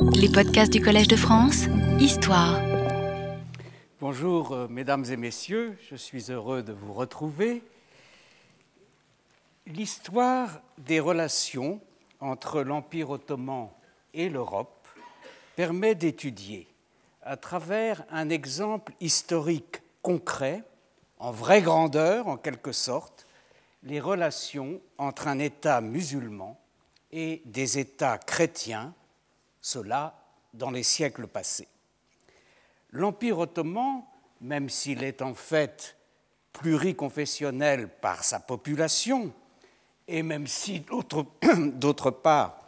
Les podcasts du Collège de France, Histoire. Bonjour, euh, mesdames et messieurs, je suis heureux de vous retrouver. L'histoire des relations entre l'Empire ottoman et l'Europe permet d'étudier, à travers un exemple historique concret, en vraie grandeur en quelque sorte, les relations entre un État musulman et des États chrétiens, cela dans les siècles passés. L'Empire ottoman, même s'il est en fait pluriconfessionnel par sa population, et même si d'autre part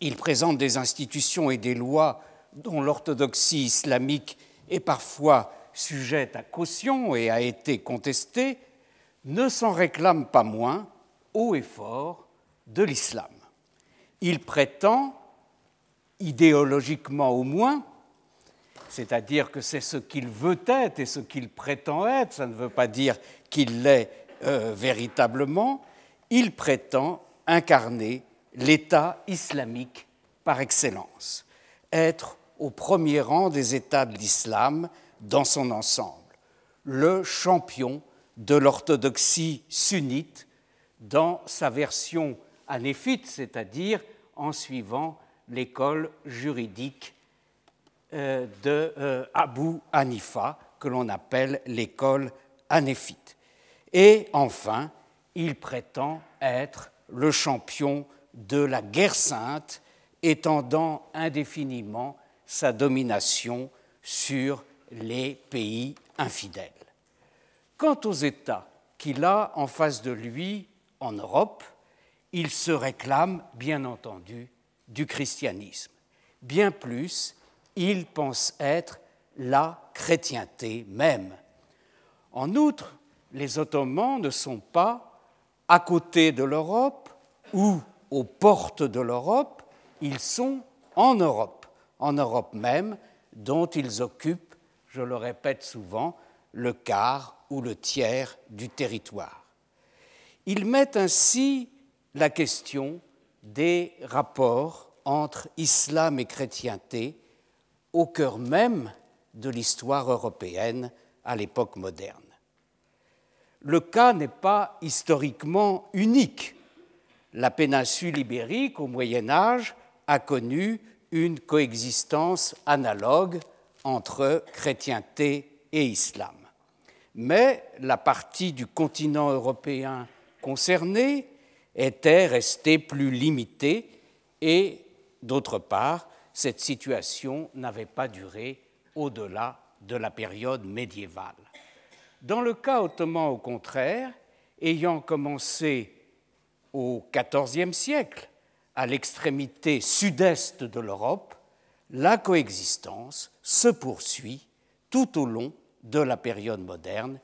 il présente des institutions et des lois dont l'orthodoxie islamique est parfois sujette à caution et a été contestée, ne s'en réclame pas moins, haut et fort, de l'islam. Il prétend, idéologiquement au moins, c'est-à-dire que c'est ce qu'il veut être et ce qu'il prétend être, ça ne veut pas dire qu'il l'est euh, véritablement, il prétend incarner l'État islamique par excellence, être au premier rang des États de l'islam dans son ensemble, le champion de l'orthodoxie sunnite dans sa version anéphite, c'est-à-dire en suivant l'école juridique euh, de euh, Hanifa, que l'on appelle l'école anéphite. Et enfin, il prétend être le champion de la guerre sainte, étendant indéfiniment sa domination sur les pays infidèles. Quant aux États qu'il a en face de lui en Europe, il se réclame, bien entendu, du christianisme. Bien plus, il pense être la chrétienté même. En outre, les Ottomans ne sont pas à côté de l'Europe ou aux portes de l'Europe, ils sont en Europe, en Europe même, dont ils occupent, je le répète souvent, le quart ou le tiers du territoire. Ils mettent ainsi la question des rapports entre islam et chrétienté au cœur même de l'histoire européenne à l'époque moderne. Le cas n'est pas historiquement unique la péninsule ibérique au Moyen Âge a connu une coexistence analogue entre chrétienté et islam. Mais la partie du continent européen concernée était restée plus limitée et, d'autre part, cette situation n'avait pas duré au-delà de la période médiévale. Dans le cas ottoman, au contraire, ayant commencé au XIVe siècle, à l'extrémité sud-est de l'Europe, la coexistence se poursuit tout au long de la période moderne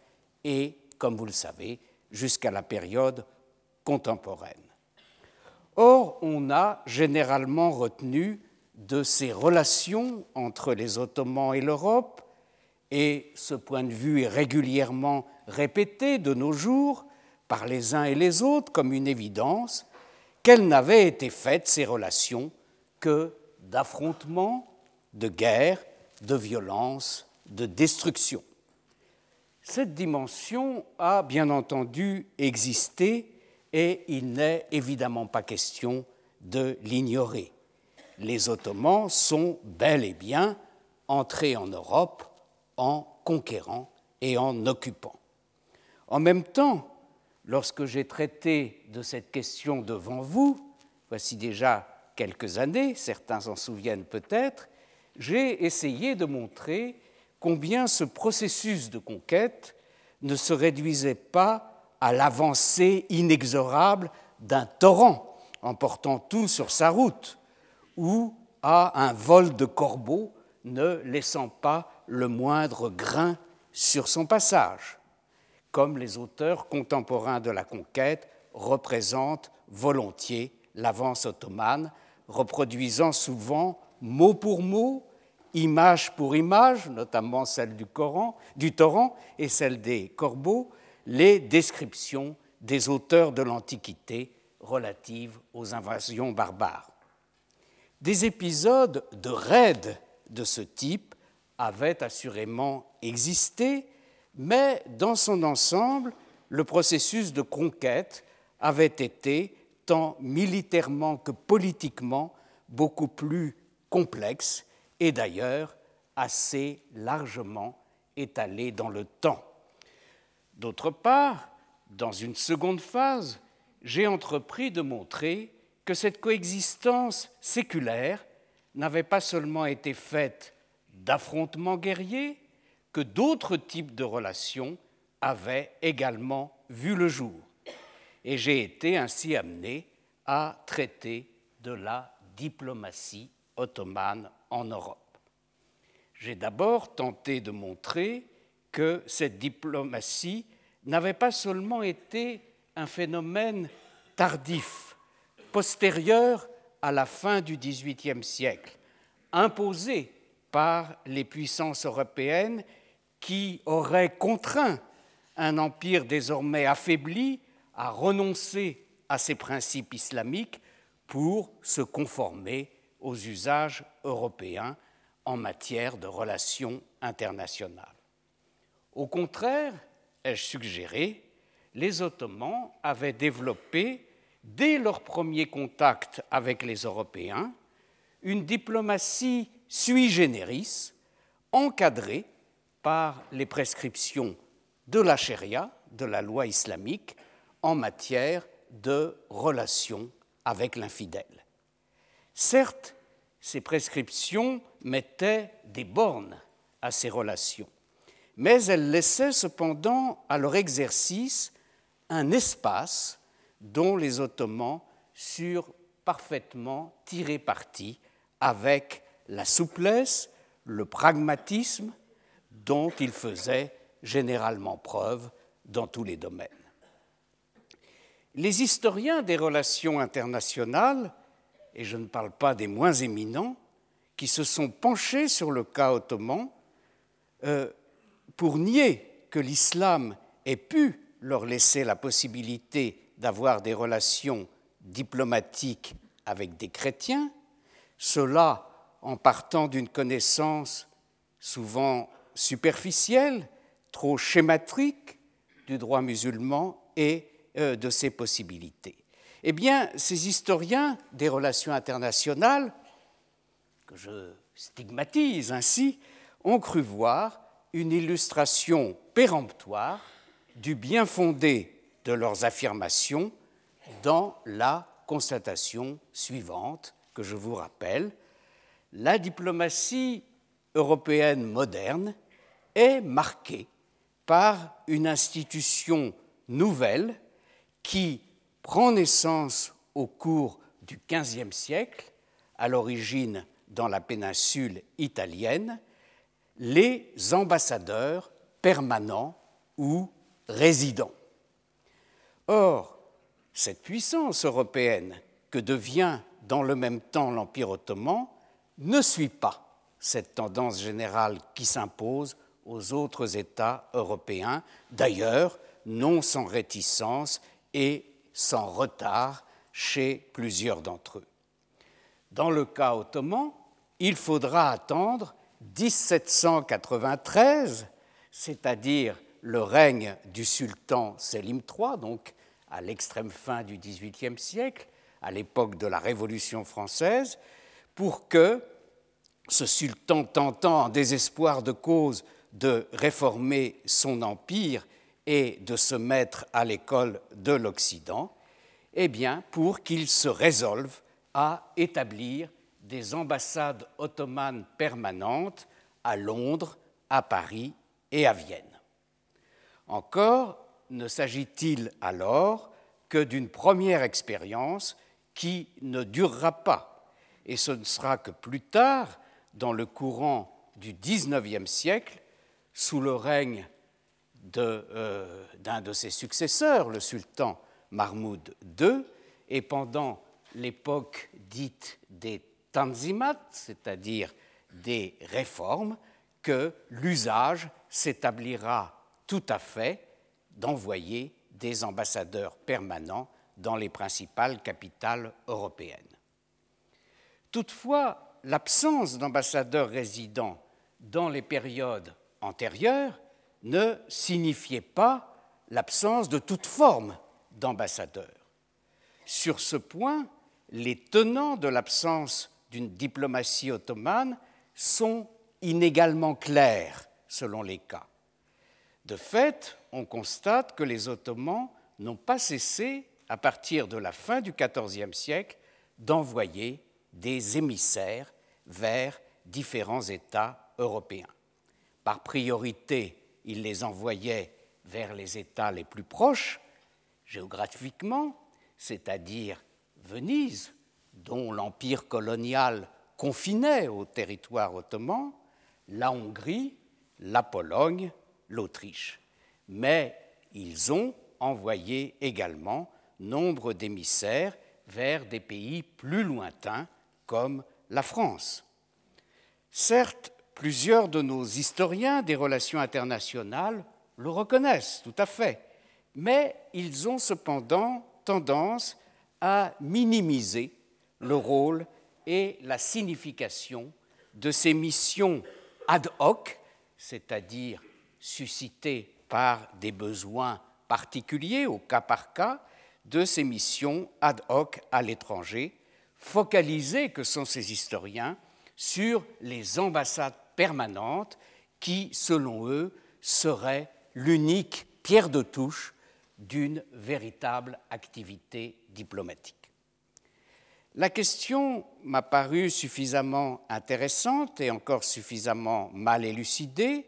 et, comme vous le savez, jusqu'à la période contemporaine. Or, on a généralement retenu de ces relations entre les Ottomans et l'Europe, et ce point de vue est régulièrement répété de nos jours, par les uns et les autres comme une évidence qu'elles n'avaient été faites, ces relations, que d'affrontements, de guerres, de violences, de destruction. Cette dimension a bien entendu existé et il n'est évidemment pas question de l'ignorer. Les Ottomans sont bel et bien entrés en Europe en conquérant et en occupant. En même temps, lorsque j'ai traité de cette question devant vous, voici déjà quelques années, certains s'en souviennent peut-être, j'ai essayé de montrer combien ce processus de conquête ne se réduisait pas à l'avancée inexorable d'un torrent emportant tout sur sa route, ou à un vol de corbeaux ne laissant pas le moindre grain sur son passage comme les auteurs contemporains de la conquête représentent volontiers l'avance ottomane, reproduisant souvent mot pour mot, image pour image, notamment celle du, du torrent et celle des corbeaux, les descriptions des auteurs de l'Antiquité relatives aux invasions barbares. Des épisodes de raids de ce type avaient assurément existé, mais dans son ensemble, le processus de conquête avait été, tant militairement que politiquement, beaucoup plus complexe et d'ailleurs assez largement étalé dans le temps. D'autre part, dans une seconde phase, j'ai entrepris de montrer que cette coexistence séculaire n'avait pas seulement été faite d'affrontements guerriers, que d'autres types de relations avaient également vu le jour. Et j'ai été ainsi amené à traiter de la diplomatie ottomane en Europe. J'ai d'abord tenté de montrer que cette diplomatie n'avait pas seulement été un phénomène tardif, postérieur à la fin du XVIIIe siècle, imposé par les puissances européennes qui auraient contraint un empire désormais affaibli à renoncer à ses principes islamiques pour se conformer aux usages européens en matière de relations internationales. Au contraire, ai-je suggéré, les Ottomans avaient développé, dès leur premier contact avec les Européens, une diplomatie sui generis, encadrée par les prescriptions de la charia, de la loi islamique, en matière de relations avec l'infidèle. Certes, ces prescriptions mettaient des bornes à ces relations, mais elles laissaient cependant à leur exercice un espace dont les Ottomans surent parfaitement tirer parti avec la souplesse, le pragmatisme dont ils faisaient généralement preuve dans tous les domaines. Les historiens des relations internationales, et je ne parle pas des moins éminents, qui se sont penchés sur le cas ottoman euh, pour nier que l'islam ait pu leur laisser la possibilité d'avoir des relations diplomatiques avec des chrétiens, cela en partant d'une connaissance souvent superficielle, trop schématique du droit musulman et euh, de ses possibilités. Eh bien, ces historiens des relations internationales, que je stigmatise ainsi, ont cru voir une illustration péremptoire du bien fondé de leurs affirmations dans la constatation suivante que je vous rappelle. La diplomatie européenne moderne est marquée par une institution nouvelle qui prend naissance au cours du XVe siècle, à l'origine dans la péninsule italienne, les ambassadeurs permanents ou résidents. Or, cette puissance européenne que devient dans le même temps l'Empire ottoman ne suit pas cette tendance générale qui s'impose aux autres États européens, d'ailleurs non sans réticence et sans retard chez plusieurs d'entre eux. Dans le cas ottoman, il faudra attendre 1793, c'est-à-dire le règne du sultan Selim III, donc à l'extrême fin du XVIIIe siècle, à l'époque de la Révolution française, pour que ce sultan tentant en désespoir de cause de réformer son empire et de se mettre à l'école de l'Occident, eh bien, pour qu'il se résolve à établir des ambassades ottomanes permanentes à Londres, à Paris et à Vienne. Encore ne s'agit-il alors que d'une première expérience qui ne durera pas, et ce ne sera que plus tard, dans le courant du XIXe siècle, sous le règne euh, d'un de, ses successeurs, le sultan Mahmoud II, et pendant l'époque dite des C'est-à-dire des réformes, que l'usage s'établira tout à fait d'envoyer des ambassadeurs permanents dans les principales capitales européennes. Toutefois, l'absence d'ambassadeurs résidents dans les périodes antérieures ne signifiait pas l'absence de toute forme d'ambassadeurs. Sur ce point, les tenants de l'absence d'une diplomatie ottomane sont inégalement clairs selon les cas. De fait, on constate que les Ottomans n'ont pas cessé, à partir de la fin du XIVe siècle, d'envoyer des émissaires vers différents États européens. Par priorité, ils les envoyaient vers les États les plus proches, géographiquement, c'est-à-dire Venise, dont l'empire colonial confinait au territoire ottoman, la Hongrie, la Pologne, l'Autriche. Mais ils ont envoyé également nombre d'émissaires vers des pays plus lointains comme la France. Certes, plusieurs de nos historiens des relations internationales le reconnaissent tout à fait, mais ils ont cependant tendance à minimiser le rôle et la signification de ces missions ad hoc, c'est-à-dire suscitées par des besoins particuliers au cas par cas, de ces missions ad hoc à l'étranger, focalisées que sont ces historiens sur les ambassades permanentes qui, selon eux, seraient l'unique pierre de touche d'une véritable activité diplomatique. La question m'a paru suffisamment intéressante et encore suffisamment mal élucidée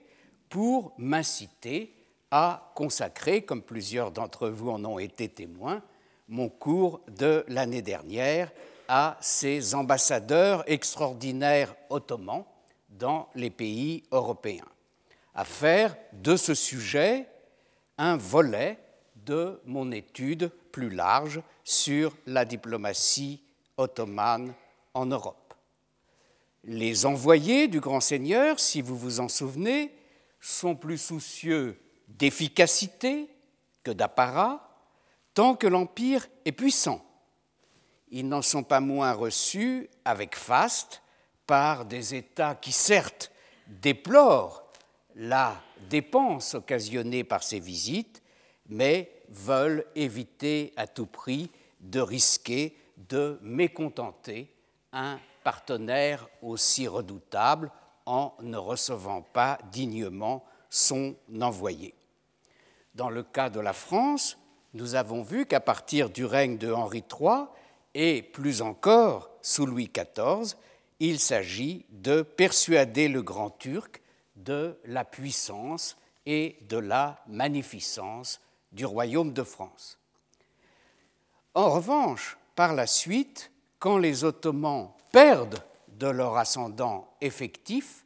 pour m'inciter à consacrer, comme plusieurs d'entre vous en ont été témoins, mon cours de l'année dernière à ces ambassadeurs extraordinaires ottomans dans les pays européens, à faire de ce sujet un volet de mon étude plus large sur la diplomatie ottomane en Europe. Les envoyés du grand seigneur, si vous vous en souvenez, sont plus soucieux d'efficacité que d'apparat, tant que l'Empire est puissant. Ils n'en sont pas moins reçus avec faste par des États qui, certes, déplorent la dépense occasionnée par ces visites, mais veulent éviter à tout prix de risquer de mécontenter un partenaire aussi redoutable en ne recevant pas dignement son envoyé. Dans le cas de la France, nous avons vu qu'à partir du règne de Henri III, et plus encore sous Louis XIV, il s'agit de persuader le Grand Turc de la puissance et de la magnificence du royaume de France. En revanche, par la suite, quand les Ottomans perdent de leur ascendant effectif,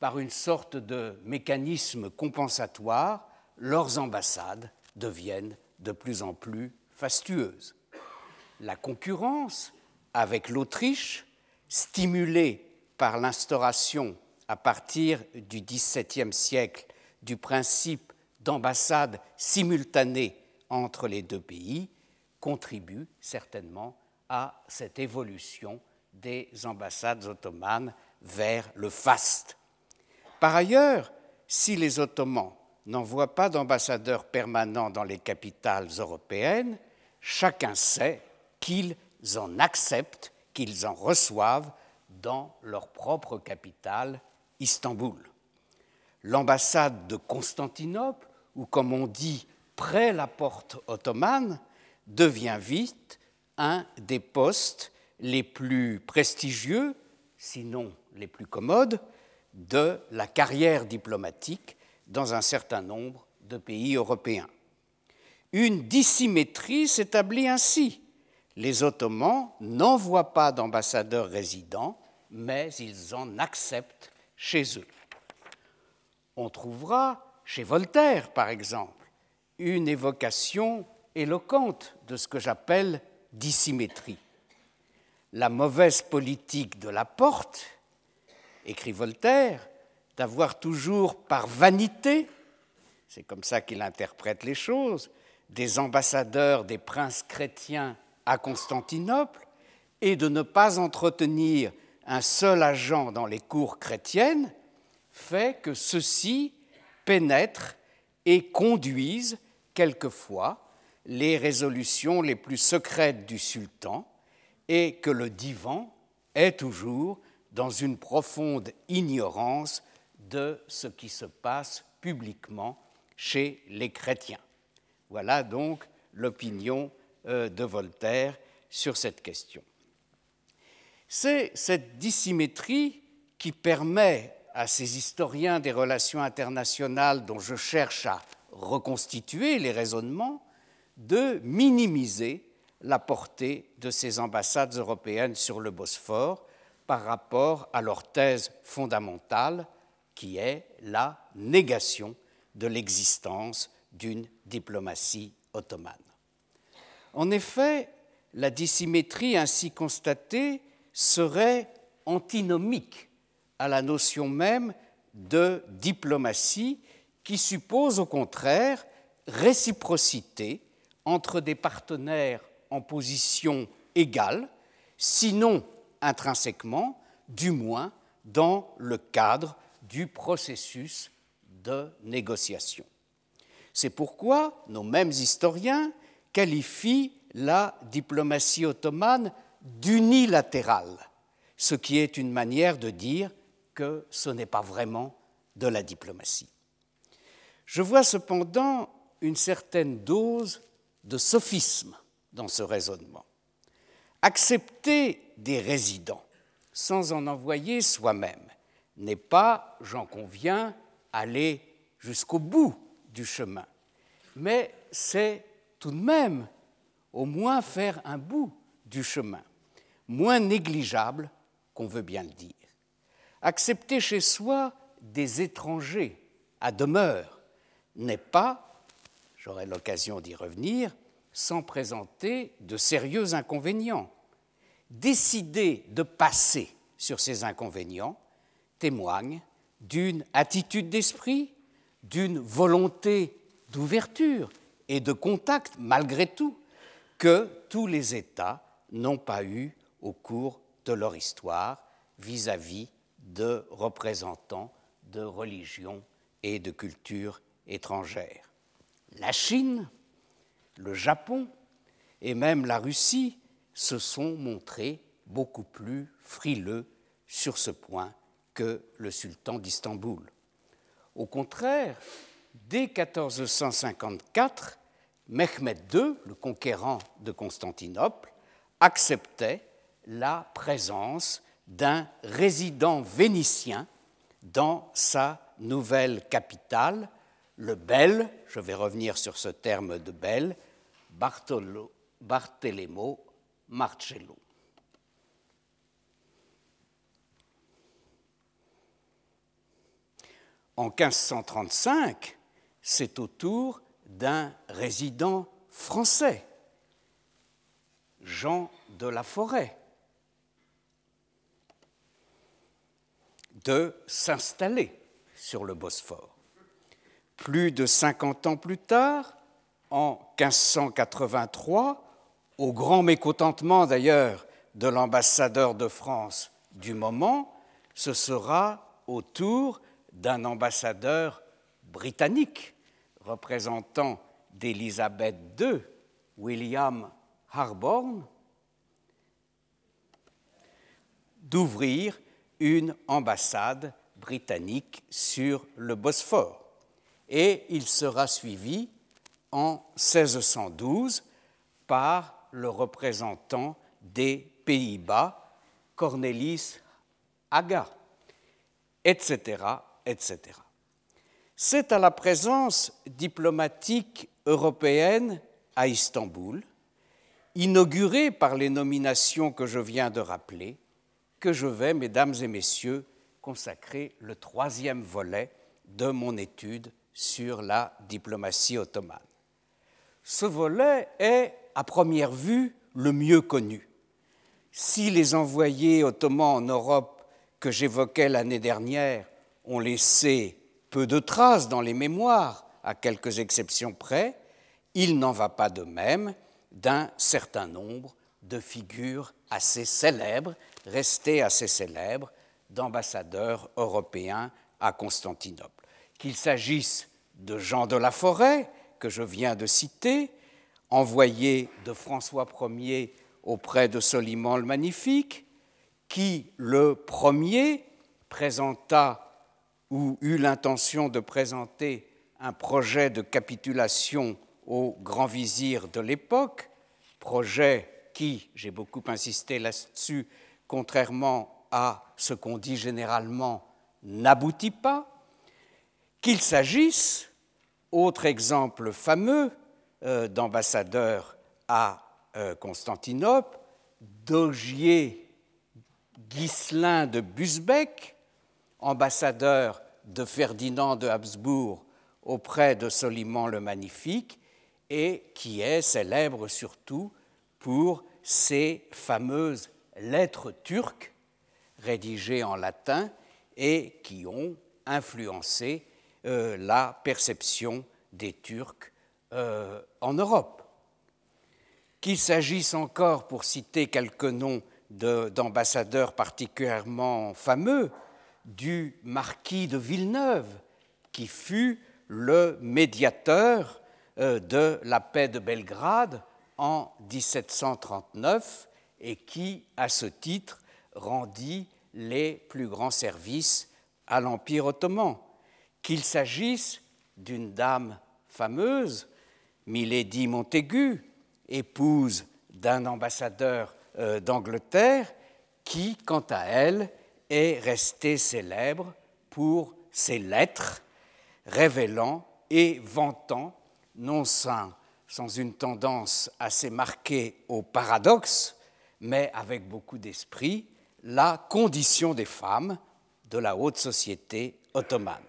par une sorte de mécanisme compensatoire, leurs ambassades deviennent de plus en plus fastueuses. La concurrence avec l'Autriche, stimulée par l'instauration à partir du XVIIe siècle du principe d'ambassade simultanée entre les deux pays, contribue certainement à cette évolution des ambassades ottomanes vers le faste. Par ailleurs, si les Ottomans n'envoient pas d'ambassadeurs permanents dans les capitales européennes, chacun sait qu'ils en acceptent, qu'ils en reçoivent dans leur propre capitale, Istanbul. L'ambassade de Constantinople, ou comme on dit, près la porte ottomane, devient vite un des postes les plus prestigieux, sinon les plus commodes, de la carrière diplomatique dans un certain nombre de pays européens. Une dissymétrie s'établit ainsi. Les Ottomans n'envoient pas d'ambassadeurs résidents, mais ils en acceptent chez eux. On trouvera chez Voltaire, par exemple, une évocation éloquente de ce que j'appelle dissymétrie. La mauvaise politique de la porte, écrit Voltaire, d'avoir toujours par vanité, c'est comme ça qu'il interprète les choses, des ambassadeurs des princes chrétiens à Constantinople, et de ne pas entretenir un seul agent dans les cours chrétiennes fait que ceux-ci pénètrent et conduisent quelquefois les résolutions les plus secrètes du sultan et que le divan est toujours dans une profonde ignorance de ce qui se passe publiquement chez les chrétiens. Voilà donc l'opinion euh, de Voltaire sur cette question. C'est cette dissymétrie qui permet à ces historiens des relations internationales dont je cherche à reconstituer les raisonnements de minimiser la portée de ces ambassades européennes sur le Bosphore par rapport à leur thèse fondamentale qui est la négation de l'existence d'une diplomatie ottomane. En effet, la dissymétrie ainsi constatée serait antinomique à la notion même de diplomatie qui suppose au contraire réciprocité entre des partenaires en position égale, sinon intrinsèquement, du moins dans le cadre du processus de négociation. C'est pourquoi nos mêmes historiens qualifient la diplomatie ottomane d'unilatérale, ce qui est une manière de dire que ce n'est pas vraiment de la diplomatie. Je vois cependant une certaine dose de sophisme dans ce raisonnement. Accepter des résidents sans en envoyer soi-même n'est pas, j'en conviens, aller jusqu'au bout du chemin, mais c'est tout de même au moins faire un bout du chemin, moins négligeable qu'on veut bien le dire. Accepter chez soi des étrangers à demeure n'est pas, j'aurai l'occasion d'y revenir, sans présenter de sérieux inconvénients. Décider de passer sur ces inconvénients témoigne d'une attitude d'esprit, d'une volonté d'ouverture et de contact, malgré tout, que tous les États n'ont pas eu au cours de leur histoire vis-à-vis de représentants de religions et de cultures étrangères. La Chine, le Japon et même la Russie se sont montrés beaucoup plus frileux sur ce point que le sultan d'Istanbul. Au contraire, dès 1454, Mehmed II, le conquérant de Constantinople, acceptait la présence d'un résident vénitien dans sa nouvelle capitale, le bel, je vais revenir sur ce terme de bel, Bartolo, Bartolomeo Marcello. En 1535, c'est au tour d'un résident français, Jean de la Forêt, de s'installer sur le Bosphore. Plus de 50 ans plus tard, en 1583, au grand mécontentement d'ailleurs de l'ambassadeur de France du moment, ce sera au tour d'un ambassadeur britannique représentant d'Élisabeth II, William Harborne, d'ouvrir une ambassade britannique sur le Bosphore. Et il sera suivi en 1612 par le représentant des Pays-Bas, Cornelis Haga, etc., etc. C'est à la présence diplomatique européenne à Istanbul, inaugurée par les nominations que je viens de rappeler, que je vais, mesdames et messieurs, consacrer le troisième volet de mon étude sur la diplomatie ottomane. Ce volet est, à première vue, le mieux connu. Si les envoyés ottomans en Europe que j'évoquais l'année dernière ont laissé peu de traces dans les mémoires, à quelques exceptions près, il n'en va pas de même d'un certain nombre de figures assez célèbres, restées assez célèbres, d'ambassadeurs européens à Constantinople. Qu'il s'agisse de Jean de la Forêt, que je viens de citer, envoyé de François Ier auprès de Soliman le Magnifique, qui le premier présenta ou eut l'intention de présenter un projet de capitulation au grand vizir de l'époque, projet qui, j'ai beaucoup insisté là-dessus, contrairement à ce qu'on dit généralement, n'aboutit pas, qu'il s'agisse, autre exemple fameux euh, d'ambassadeur à euh, Constantinople, d'Ogier Ghislain de Busbeck, ambassadeur de Ferdinand de Habsbourg auprès de Soliman le Magnifique, et qui est célèbre surtout pour ses fameuses lettres turques rédigées en latin et qui ont influencé euh, la perception des Turcs euh, en Europe. Qu'il s'agisse encore, pour citer quelques noms d'ambassadeurs particulièrement fameux, du marquis de Villeneuve, qui fut le médiateur euh, de la paix de Belgrade en 1739 et qui, à ce titre, rendit les plus grands services à l'Empire ottoman. Qu'il s'agisse d'une dame fameuse, Milady Montaigu, épouse d'un ambassadeur euh, d'Angleterre, qui, quant à elle, est restée célèbre pour ses lettres révélant et vantant, non sans, sans une tendance assez marquée au paradoxe, mais avec beaucoup d'esprit, la condition des femmes de la haute société ottomane.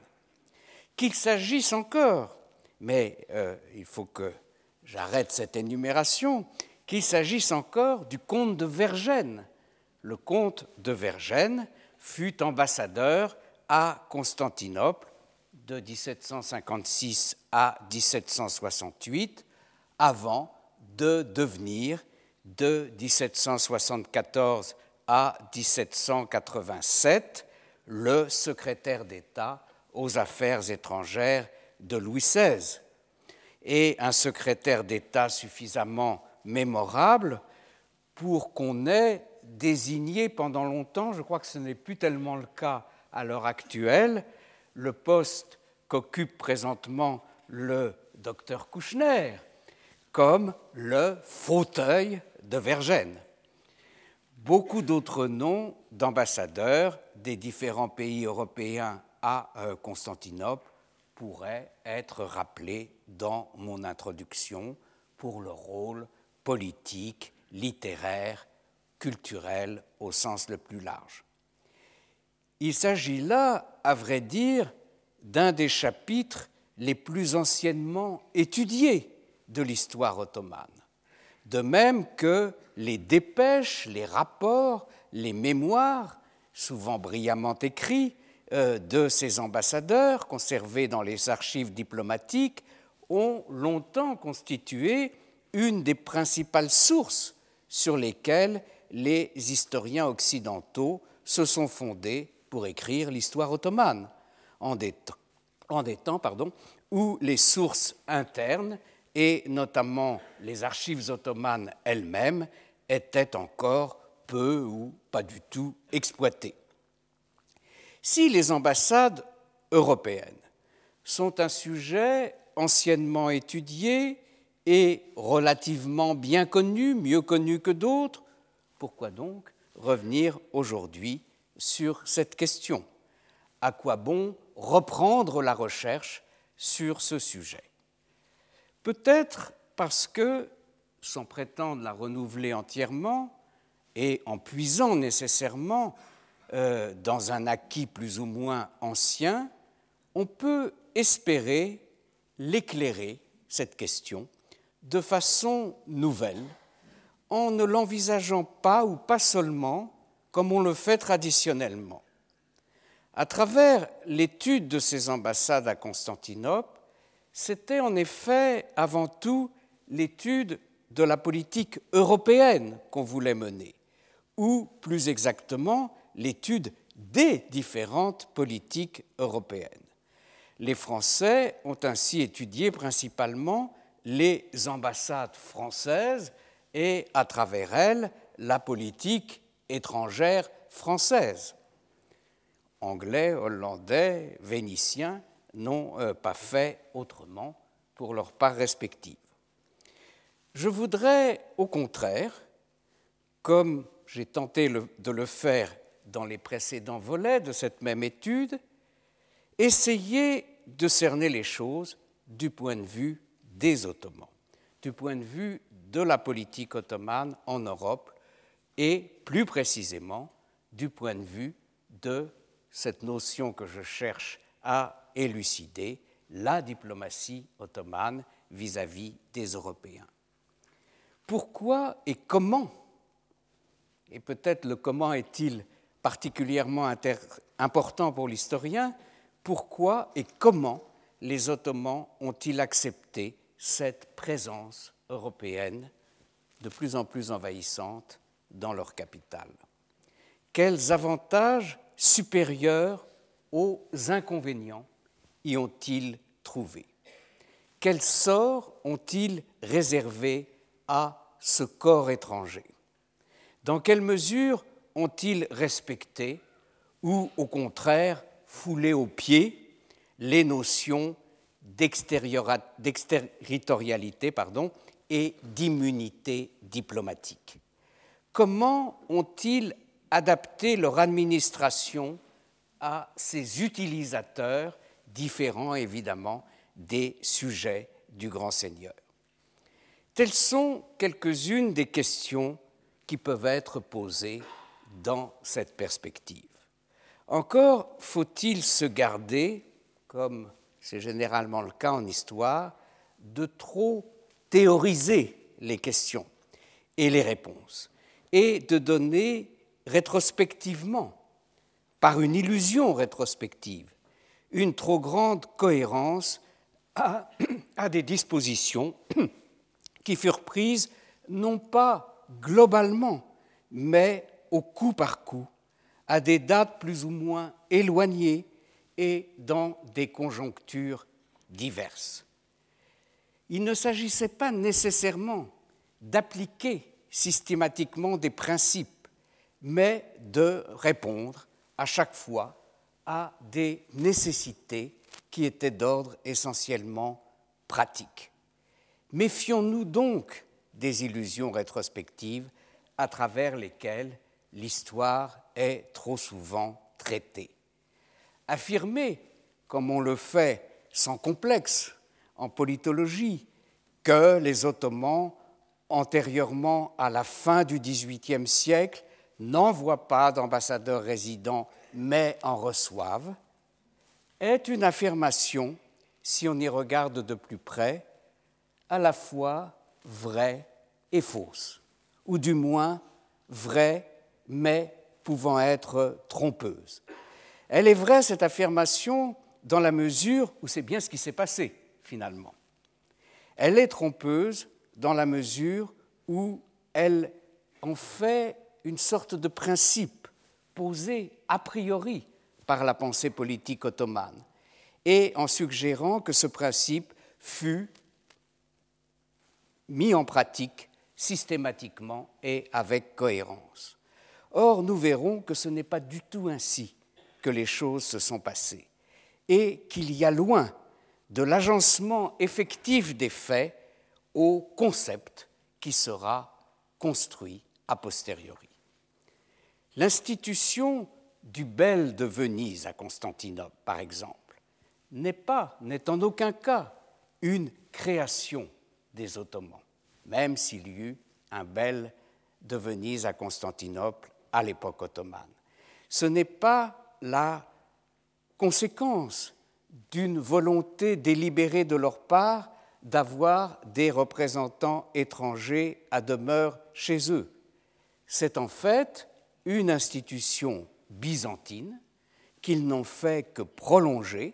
Qu'il s'agisse encore, mais euh, il faut que j'arrête cette énumération, qu'il s'agisse encore du comte de Vergennes. Le comte de Vergennes fut ambassadeur à Constantinople de 1756 à 1768 avant de devenir de 1774 à 1787 le secrétaire d'État aux affaires étrangères de Louis XVI et un secrétaire d'État suffisamment mémorable pour qu'on ait désigné pendant longtemps, je crois que ce n'est plus tellement le cas à l'heure actuelle, le poste qu'occupe présentement le docteur Kouchner comme le fauteuil de Vergène. Beaucoup d'autres noms d'ambassadeurs des différents pays européens à euh, Constantinople pourraient être rappelés dans mon introduction pour leur rôle politique, littéraire, culturel au sens le plus large. Il s'agit là, à vrai dire, d'un des chapitres les plus anciennement étudiés de l'histoire ottomane, de même que les dépêches, les rapports, les mémoires, souvent brillamment écrits, de ces ambassadeurs conservés dans les archives diplomatiques ont longtemps constitué une des principales sources sur lesquelles les historiens occidentaux se sont fondés pour écrire l'histoire ottomane, en des, temps où les sources internes, et notamment les archives ottomanes elles-mêmes, étaient encore peu ou pas du tout exploitées. Si les ambassades européennes sont un sujet anciennement étudié et relativement bien connu, mieux connu que d'autres, pourquoi donc revenir aujourd'hui sur cette question? À quoi bon reprendre la recherche sur ce sujet? Peut-être parce que, sans prétendre la renouveler entièrement, et en puisant nécessairement euh, dans un acquis plus ou moins ancien, on peut espérer l'éclairer, cette question, de façon nouvelle, en ne l'envisageant pas ou pas seulement comme on le fait traditionnellement. À travers l'étude de ces ambassades à Constantinople, c'était en effet avant tout l'étude de la politique européenne qu'on voulait mener, ou plus exactement l'étude des différentes politiques européennes. Les Français ont ainsi étudié principalement les ambassades françaises et, à travers elles, la politique étrangère française. Anglais, Hollandais, Vénitiens n'ont euh, pas fait autrement pour leur part respective. Je voudrais, au contraire, comme j'ai tenté de le faire dans les précédents volets de cette même étude, essayer de cerner les choses du point de vue des Ottomans, du point de vue de la politique ottomane en Europe et plus précisément du point de vue de cette notion que je cherche à élucider, la diplomatie ottomane vis-à-vis des Européens. Pourquoi et comment, et peut-être le comment est-il particulièrement important pour l'historien, pourquoi et comment les Ottomans ont-ils accepté cette présence européenne de plus en plus envahissante dans leur capitale? Quels avantages supérieurs aux inconvénients y ont-ils trouvé? Quel sort ont-ils réservé à ce corps étranger? Dans quelle mesure ont-ils respecté ou au contraire foulé aux pieds les notions d'exterritorialité et d'immunité diplomatique? Comment ont-ils adapté leur administration à ces utilisateurs différents évidemment des sujets du grand seigneur? Telles sont quelques-unes des questions qui peuvent être posées dans cette perspective. Encore faut-il se garder, comme c'est généralement le cas en histoire, de trop théoriser les questions et les réponses, et de donner rétrospectivement, par une illusion rétrospective, une trop grande cohérence à, des dispositions qui furent prises non pas globalement, mais au coup par coup, à des dates plus ou moins éloignées et dans des conjonctures diverses. Il ne s'agissait pas nécessairement d'appliquer systématiquement des principes, mais de répondre à chaque fois à des nécessités qui étaient d'ordre essentiellement pratique. Méfions-nous donc des illusions rétrospectives à travers lesquelles l'histoire est trop souvent traitée. Affirmer, comme on le fait sans complexe en politologie, que les Ottomans, antérieurement à la fin du XVIIIe siècle, n'envoient pas d'ambassadeurs résidents mais en reçoivent, est une affirmation, si on y regarde de plus près, à la fois vraie et fausse, ou du moins vraie mais pouvant être trompeuse. Elle est vraie, cette affirmation, dans la mesure où c'est bien ce qui s'est passé, finalement. Elle est trompeuse dans la mesure où elle en fait une sorte de principe posé a priori par la pensée politique ottomane, et en suggérant que ce principe fut mis en pratique systématiquement et avec cohérence. Or, nous verrons que ce n'est pas du tout ainsi que les choses se sont passées et qu'il y a loin de l'agencement effectif des faits au concept qui sera construit a posteriori. L'institution du bel de Venise à Constantinople, par exemple, n'est pas, n'est en aucun cas une création des Ottomans, même s'il y eut un bel de Venise à Constantinople à l'époque ottomane. Ce n'est pas la conséquence d'une volonté délibérée de leur part d'avoir des représentants étrangers à demeure chez eux. C'est en fait une institution byzantine qu'ils n'ont fait que prolonger,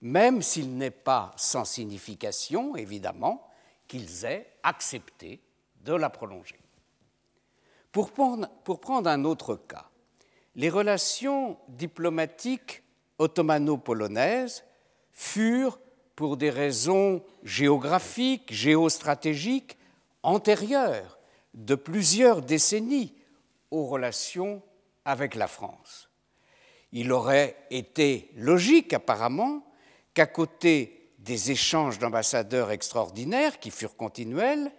même s'il n'est pas sans signification, évidemment, qu'ils aient accepté de la prolonger. Pour prendre, un autre cas, les relations diplomatiques ottomano-polonaises furent, pour des raisons géographiques, géostratégiques, antérieures de plusieurs décennies aux relations avec la France. Il aurait été logique apparemment qu'à côté des échanges d'ambassadeurs extraordinaires qui furent continuels,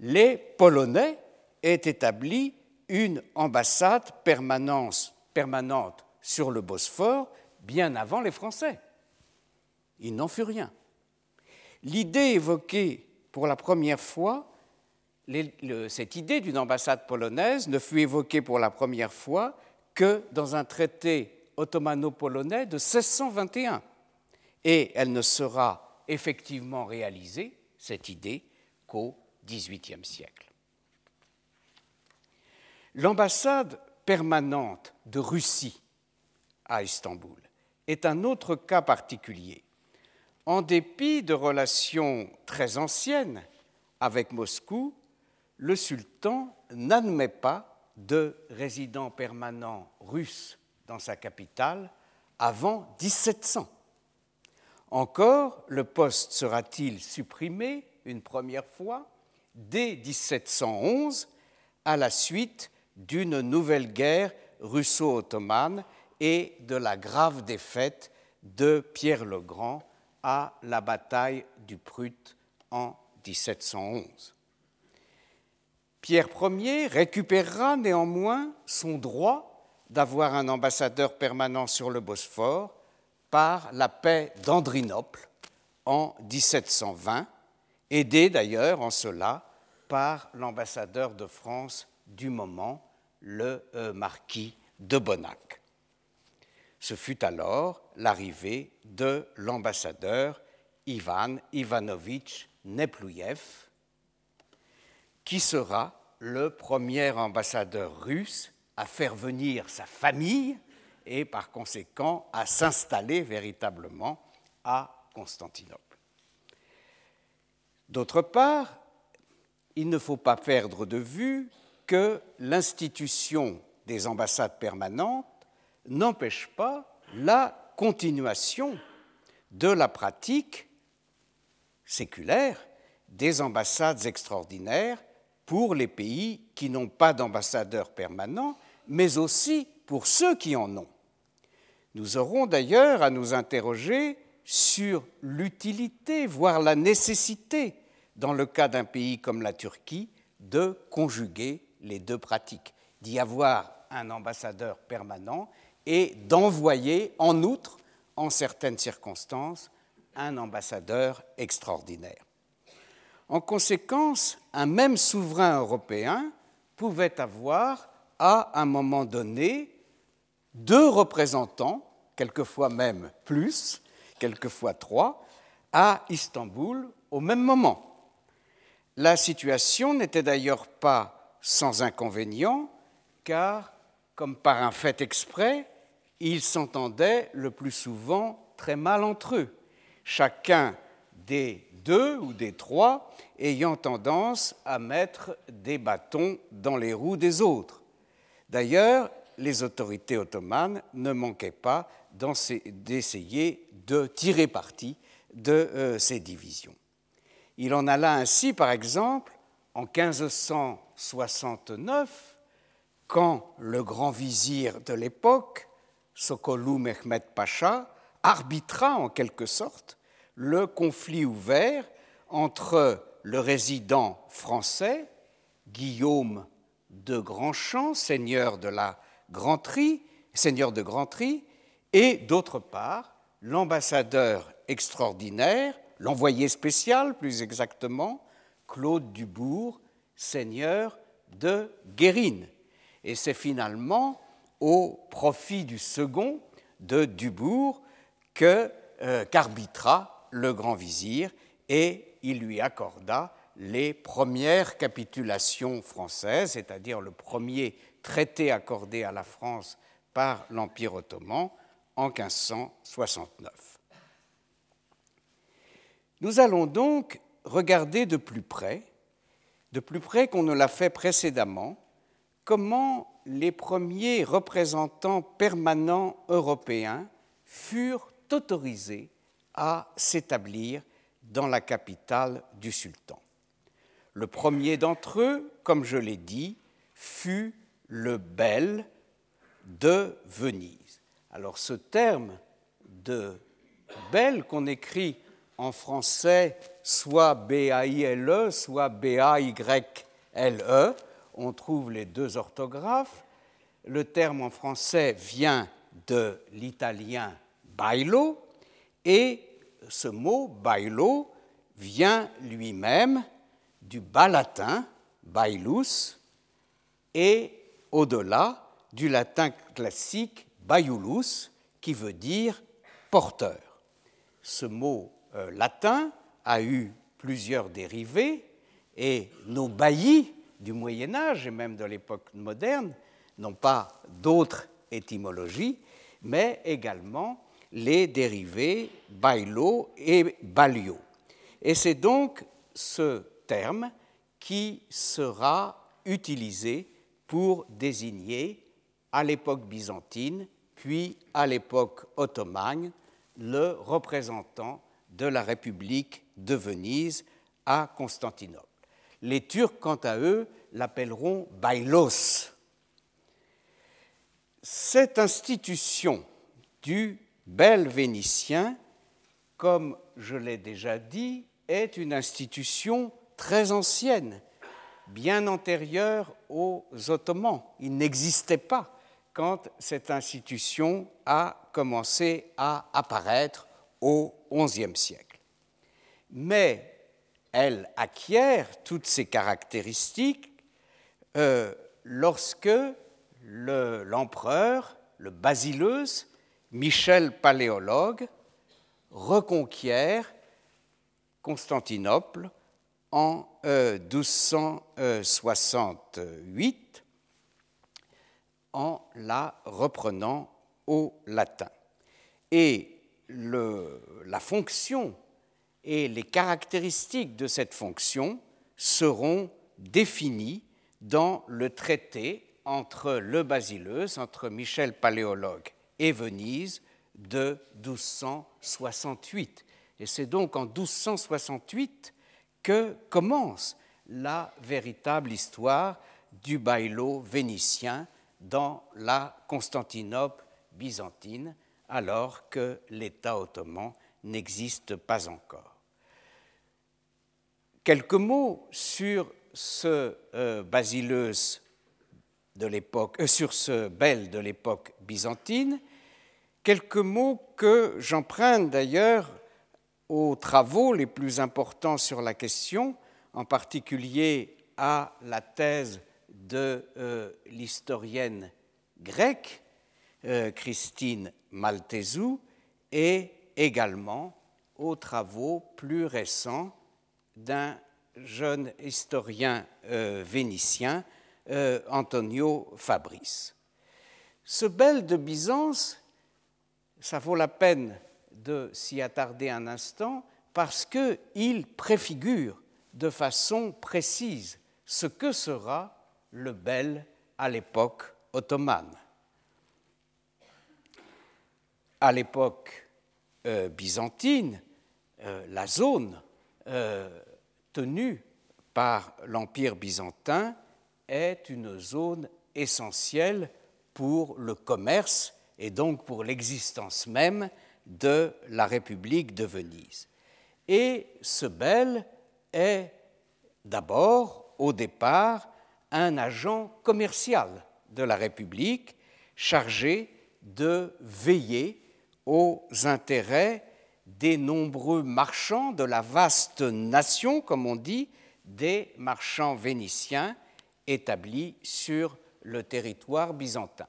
les Polonais aient établi une ambassade permanente sur le Bosphore bien avant les Français. Il n'en fut rien. L'idée évoquée pour la première fois, cette idée d'une ambassade polonaise ne fut évoquée pour la première fois que dans un traité ottomano-polonais de 1621. Et elle ne sera effectivement réalisée, cette idée, qu'au XVIIIe siècle. L'ambassade permanente de Russie à Istanbul est un autre cas particulier. En dépit de relations très anciennes avec Moscou, le sultan n'admet pas de résident permanent russe dans sa capitale avant 1700. Encore, le poste sera-t-il supprimé une première fois dès 1711 à la suite d'une nouvelle guerre russo-ottomane et de la grave défaite de Pierre le Grand à la bataille du Prut en 1711. Pierre Ier récupérera néanmoins son droit d'avoir un ambassadeur permanent sur le Bosphore par la paix d'Andrinople en 1720, aidé d'ailleurs en cela par l'ambassadeur de France du moment, le euh, marquis de Bonac. Ce fut alors l'arrivée de l'ambassadeur Ivan Ivanovitch Neplouyev, qui sera le premier ambassadeur russe à faire venir sa famille et par conséquent à s'installer véritablement à Constantinople. D'autre part, il ne faut pas perdre de vue que l'institution des ambassades permanentes n'empêche pas la continuation de la pratique séculaire des ambassades extraordinaires pour les pays qui n'ont pas d'ambassadeur permanent, mais aussi pour ceux qui en ont. Nous aurons d'ailleurs à nous interroger sur l'utilité, voire la nécessité, dans le cas d'un pays comme la Turquie, de conjuguer les deux pratiques, d'y avoir un ambassadeur permanent et d'envoyer en outre, en certaines circonstances, un ambassadeur extraordinaire. En conséquence, un même souverain européen pouvait avoir, à un moment donné, deux représentants, quelquefois même plus, quelquefois trois, à Istanbul au même moment. La situation n'était d'ailleurs pas sans inconvénient, car, comme par un fait exprès, ils s'entendaient le plus souvent très mal entre eux. Chacun des deux ou des trois ayant tendance à mettre des bâtons dans les roues des autres. D'ailleurs, les autorités ottomanes ne manquaient pas d'essayer de tirer parti de euh, ces divisions. Il en alla ainsi, par exemple, en 1569, quand le grand vizir de l'époque, Sokolou Mehmet Pacha, arbitra en quelque sorte le conflit ouvert entre le résident français, Guillaume de Grandchamp, seigneur de la Grandry, seigneur de et d'autre part l'ambassadeur extraordinaire, l'envoyé spécial plus exactement, Claude Dubourg, seigneur de Guérine. Et c'est finalement au profit du second de Dubourg que euh, qu'arbitra le grand vizir et il lui accorda les premières capitulations françaises, c'est-à-dire le premier traité accordé à la France par l'Empire ottoman en 1569. Nous allons donc regarder de plus près de plus près qu'on ne l'a fait précédemment, comment les premiers représentants permanents européens furent autorisés à s'établir dans la capitale du sultan. Le premier d'entre eux, comme je l'ai dit, fut le bel de Venise. Alors ce terme de bel qu'on écrit en français soit B-A-I-L-E, soit B-A-Y-L-E, on trouve les deux orthographes. Le terme en français vient de l'italien bailo et ce mot bailo vient lui-même du bas latin bailus et au-delà du latin classique baiulus qui veut dire porteur. Ce mot euh, latin a eu plusieurs dérivés et nos baillis du Moyen Âge et même de l'époque moderne n'ont pas d'autres étymologies, mais également les dérivés bailo et balio. Et c'est donc ce terme qui sera utilisé pour désigner à l'époque byzantine, puis à l'époque ottomane, le représentant de la République de Venise à Constantinople. Les Turcs, quant à eux, l'appelleront Bailos. Cette institution du bel vénitien, comme je l'ai déjà dit, est une institution très ancienne, bien antérieure aux Ottomans. Il n'existait pas quand cette institution a commencé à apparaître au XIe siècle. Mais elle acquiert toutes ces caractéristiques euh, lorsque l'empereur, le, basileus, Michel Paléologue, reconquiert Constantinople en 1268 euh, en la reprenant au latin. Et la fonction et les caractéristiques de cette fonction seront définies dans le traité entre le Basileus, entre Michel Paléologue et Venise de 1268. Et c'est donc en 1268 que commence la véritable histoire du bailo vénitien dans la Constantinople byzantine, alors que l'État ottoman n'existe pas encore. Quelques mots sur ce euh, de l'époque, euh, sur ce bel de l'époque byzantine, quelques mots que j'emprunte d'ailleurs aux travaux les plus importants sur la question, en particulier à la thèse de euh, l'historienne grecque Christine Maltesou et également aux travaux plus récents d'un jeune historien euh, vénitien, euh, Antonio Fabrice. Ce bel de Byzance, ça vaut la peine de s'y attarder un instant parce qu'il préfigure de façon précise ce que sera le bel à l'époque ottomane. À l'époque euh, byzantine, la zone tenue par l'Empire byzantin est une zone essentielle pour le commerce et donc pour l'existence même de la République de Venise. Et ce bel est d'abord, au départ, un agent commercial de la République chargé de veiller aux intérêts des nombreux marchands de la vaste nation, comme on dit, des marchands vénitiens établis sur le territoire byzantin.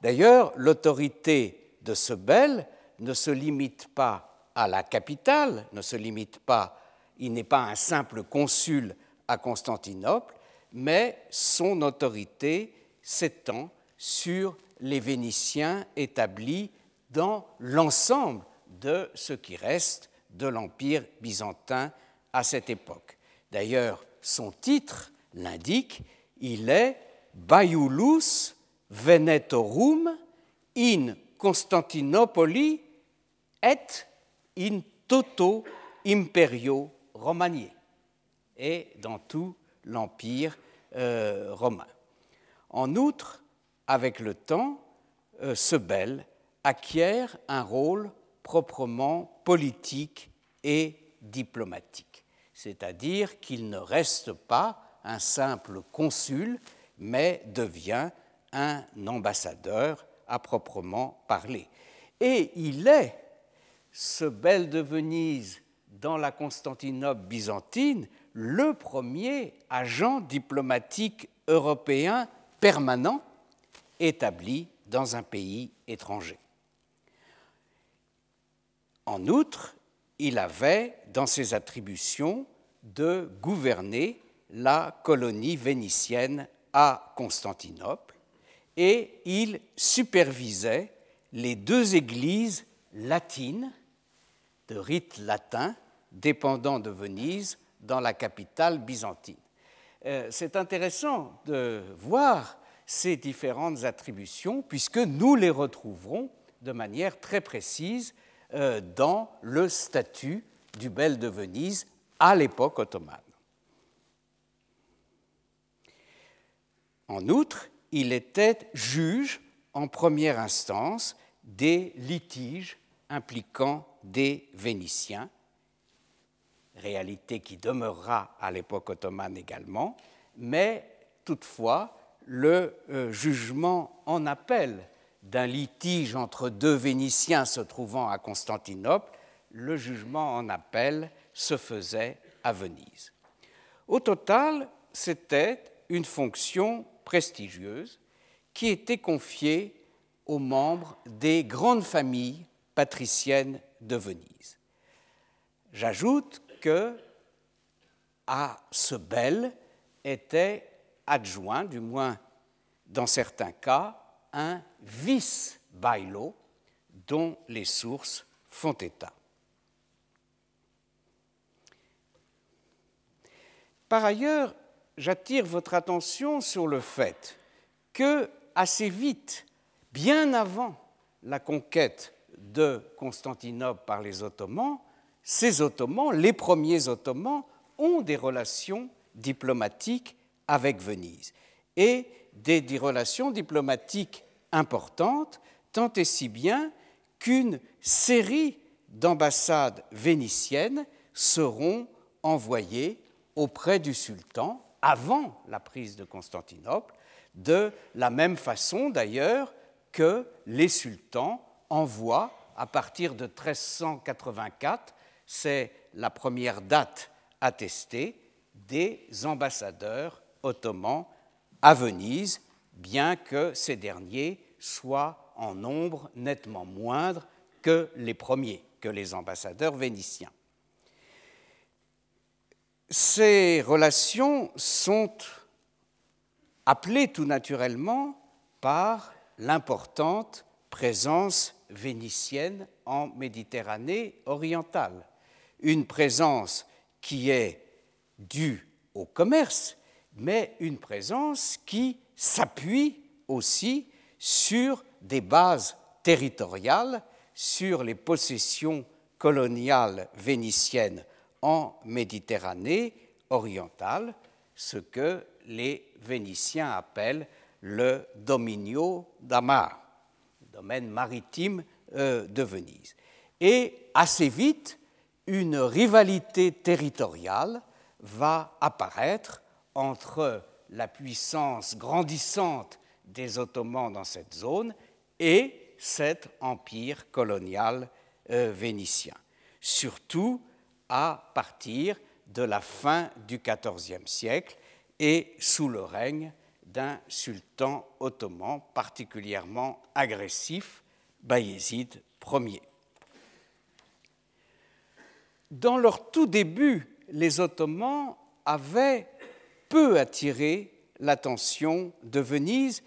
D'ailleurs, l'autorité de ce bel ne se limite pas à la capitale, ne se limite pas, il n'est pas un simple consul à Constantinople, mais son autorité s'étend sur les Vénitiens établis dans l'ensemble de ce qui reste de l'Empire byzantin à cette époque. D'ailleurs, son titre l'indique, il est Baiulus Venetorum in Constantinopoli et in toto imperio romanier et dans tout l'empire euh, romain. En outre, avec le temps, euh, ce bel acquiert un rôle proprement politique et diplomatique, c'est-à-dire qu'il ne reste pas un simple consul, mais devient un ambassadeur à proprement parler. Et il est, ce bel de Venise dans la Constantinople byzantine, le premier agent diplomatique européen permanent établi dans un pays étranger. En outre, il avait dans ses attributions de gouverner la colonie vénitienne à Constantinople et il supervisait les deux églises latines de rite latin dépendant de Venise dans la capitale byzantine. Euh, c'est intéressant de voir ces différentes attributions puisque nous les retrouverons de manière très précise dans le statut du bel de Venise à l'époque ottomane. En outre, il était juge en première instance des litiges impliquant des Vénitiens réalité qui demeurera à l'époque ottomane également, mais toutefois le euh, jugement en appel d'un litige entre deux Vénitiens se trouvant à Constantinople, le jugement en appel se faisait à Venise. Au total, c'était une fonction prestigieuse qui était confiée aux membres des grandes familles patriciennes de Venise. J'ajoute que à ce bel était adjoint, du moins dans certains cas, un vice-bailo dont les sources font état. Par ailleurs, j'attire votre attention sur le fait que, assez vite, bien avant la conquête de Constantinople par les Ottomans, ces Ottomans, les premiers Ottomans, ont des relations diplomatiques avec Venise et des, relations diplomatiques importantes, tant et si bien qu'une série d'ambassades vénitiennes seront envoyées auprès du sultan avant la prise de Constantinople, de la même façon d'ailleurs que les sultans envoient à partir de 1384 c'est la première date attestée des ambassadeurs ottomans à Venise, bien que ces derniers soient en nombre nettement moindre que les premiers, que les ambassadeurs vénitiens. Ces relations sont appelées tout naturellement par l'importante présence vénitienne en Méditerranée orientale une présence qui est due au commerce, mais une présence qui s'appuie aussi sur des bases territoriales, sur les possessions coloniales vénitiennes en Méditerranée orientale, ce que les Vénitiens appellent le dominio d'Amar, domaine maritime euh, de Venise. Et assez vite, une rivalité territoriale va apparaître entre la puissance grandissante des Ottomans dans cette zone et cet empire colonial euh, vénitien, surtout à partir de la fin du XIVe siècle et sous le règne d'un sultan ottoman particulièrement agressif, Bayezid Ier. Dans leur tout début, les Ottomans avaient peu attiré l'attention de Venise,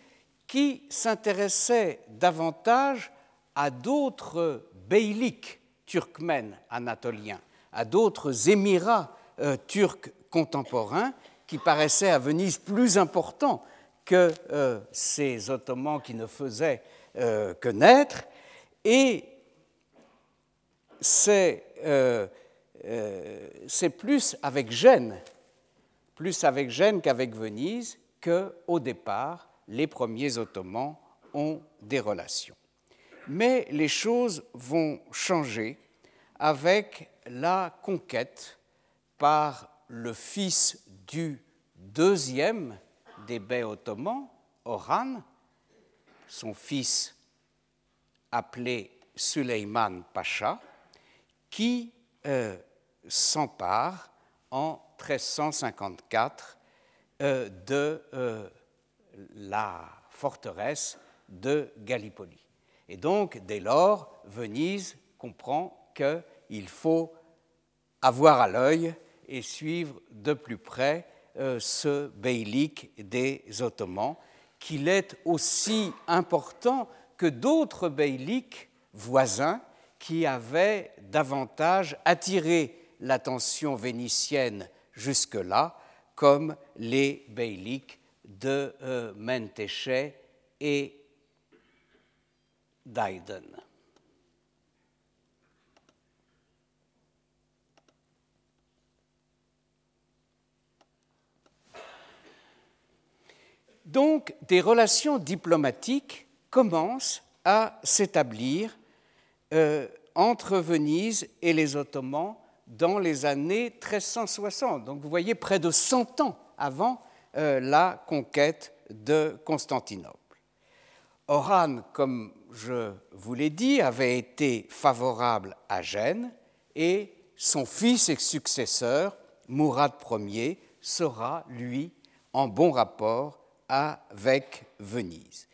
qui s'intéressait davantage à d'autres beyliks turkmènes anatoliens, à d'autres émirats turc contemporain qui paraissait à Venise plus important que ces Ottomans qui ne faisaient que naître. Et c'est plus avec Gênes, plus avec Gênes qu'avec Venise, que, au départ, les premiers Ottomans ont des relations. Mais les choses vont changer avec la conquête par le fils du deuxième des bey ottomans, Orhan, son fils appelé Suleyman Pacha, qui euh, s'empare en 1354 euh, de euh, la forteresse de Gallipoli. Et donc, dès lors, Venise comprend qu'il faut avoir à l'œil et suivre de plus près euh, ce beylik des Ottomans, qu'il est aussi important que d'autres beyliks voisins qui avaient davantage attiré l'attention vénitienne jusque-là, comme les beyliks de euh, et d'Aiden. Donc, des relations diplomatiques commencent à s'établir euh, entre Venise et les Ottomans dans les années 1360. Donc, vous voyez, près de 100 ans avant euh, la conquête de Constantinople. Oran, comme je vous l'ai dit, avait été favorable à Gênes et son fils et successeur, Mourad Ier, sera, lui, en bon rapport avec Venise.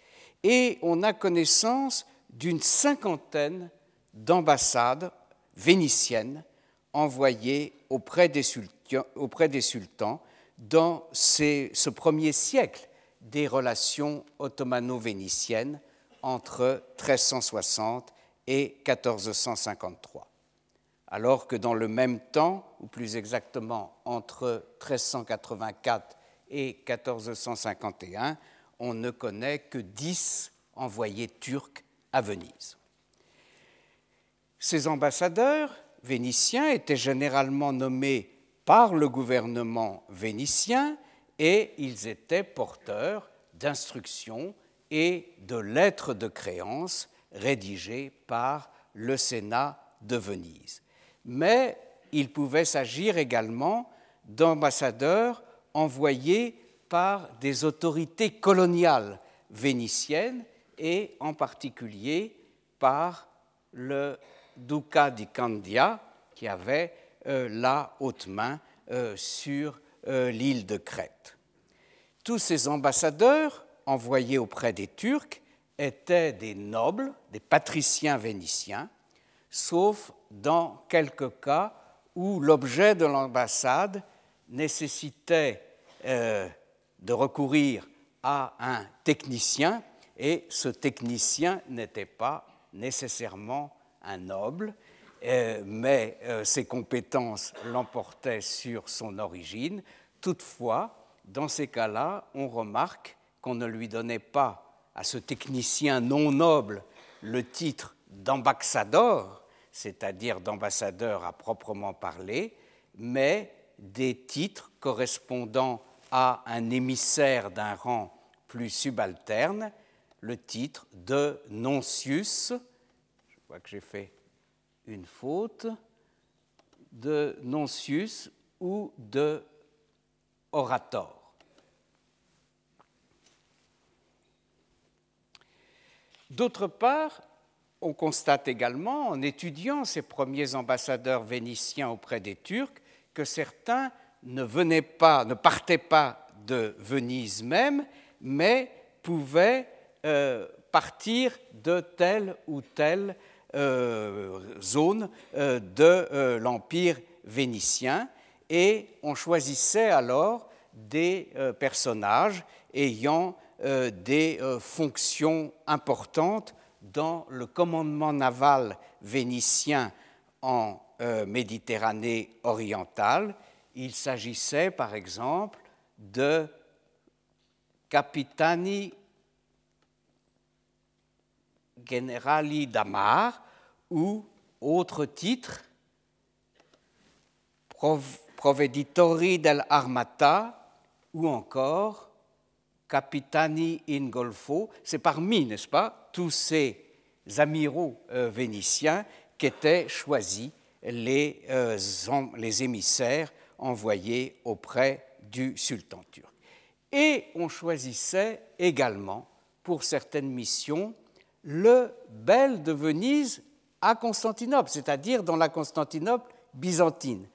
Et on a connaissance d'une cinquantaine d'ambassades vénitiennes envoyées auprès des, sultans, dans ce premier siècle des relations ottomano-vénitiennes entre 1360 et 1453. Alors que dans le même temps, ou plus exactement entre 1384 et 1451, on ne connaît que dix envoyés turcs à Venise. Ces ambassadeurs vénitiens étaient généralement nommés par le gouvernement vénitien et ils étaient porteurs d'instructions et de lettres de créance rédigées par le Sénat de Venise. Mais il pouvait s'agir également d'ambassadeurs envoyés par des autorités coloniales vénitiennes et en particulier par le ducat di Candia qui avait euh, la haute main euh, sur euh, l'île de Crète. Tous ces ambassadeurs envoyés auprès des Turcs étaient des nobles, des patriciens vénitiens, sauf dans quelques cas où l'objet de l'ambassade nécessitait de recourir à un technicien et ce technicien n'était pas nécessairement un noble, euh, mais euh, ses compétences l'emportaient sur son origine. Toutefois, dans ces cas-là, on remarque qu'on ne lui donnait pas à ce technicien non noble le titre d'ambassadeur, c'est-à-dire d'ambassadeur à proprement parler, mais des titres correspondant à un émissaire d'un rang plus subalterne, le titre de noncius, je vois que j'ai fait une faute, de noncius ou de orator. D'autre part, on constate également, en étudiant ces premiers ambassadeurs vénitiens auprès des Turcs, que certains ne venaient pas, ne partaient pas de Venise même, mais pouvaient euh, partir de telle ou telle zone euh, de l'Empire vénitien, et on choisissait alors des personnages ayant des fonctions importantes dans le commandement naval vénitien en euh, Méditerranée orientale. Il s'agissait par exemple de Capitani Generali d'Amar ou autre titre Proveditori dell'Armata ou encore Capitani in Golfo. C'est parmi, n'est-ce pas, tous ces amiraux euh, vénitiens qu'étaient choisis les, euh, les émissaires envoyés auprès du sultan turc. Et on choisissait également, pour certaines missions, le bel de Venise à Constantinople, c'est-à-dire dans la Constantinople byzantine.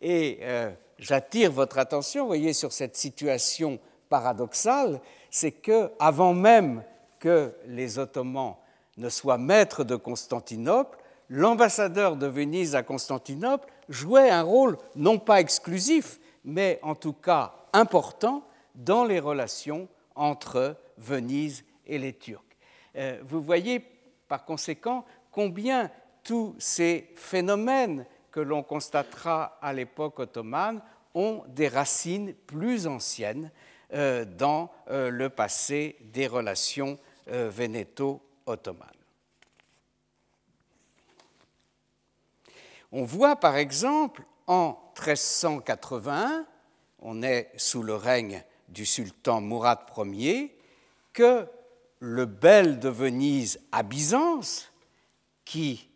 Et euh, j'attire votre attention, voyez, sur cette situation paradoxale, c'est que avant même que les Ottomans ne soient maîtres de Constantinople, l'ambassadeur de Venise à Constantinople jouait un rôle non pas exclusif, mais en tout cas important dans les relations entre Venise et les Turcs. Euh, vous voyez par conséquent combien tous ces phénomènes que l'on constatera à l'époque ottomane ont des racines plus anciennes euh, dans euh, le passé des relations vénéto-ottomanes. On voit par exemple en 1381, on est sous le règne du sultan Mourad Ier, que le bel de Venise à Byzance, qui